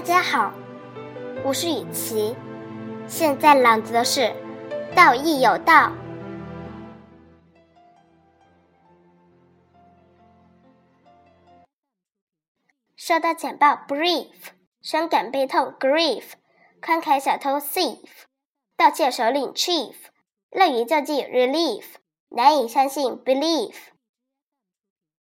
大家好，我是雨琪，现在朗读的是《道义有道》。收到简报，brief；伤感悲痛，grief；慷慨小偷，thief；盗窃首领，chief；乐于救济，relief；难以相信，belief。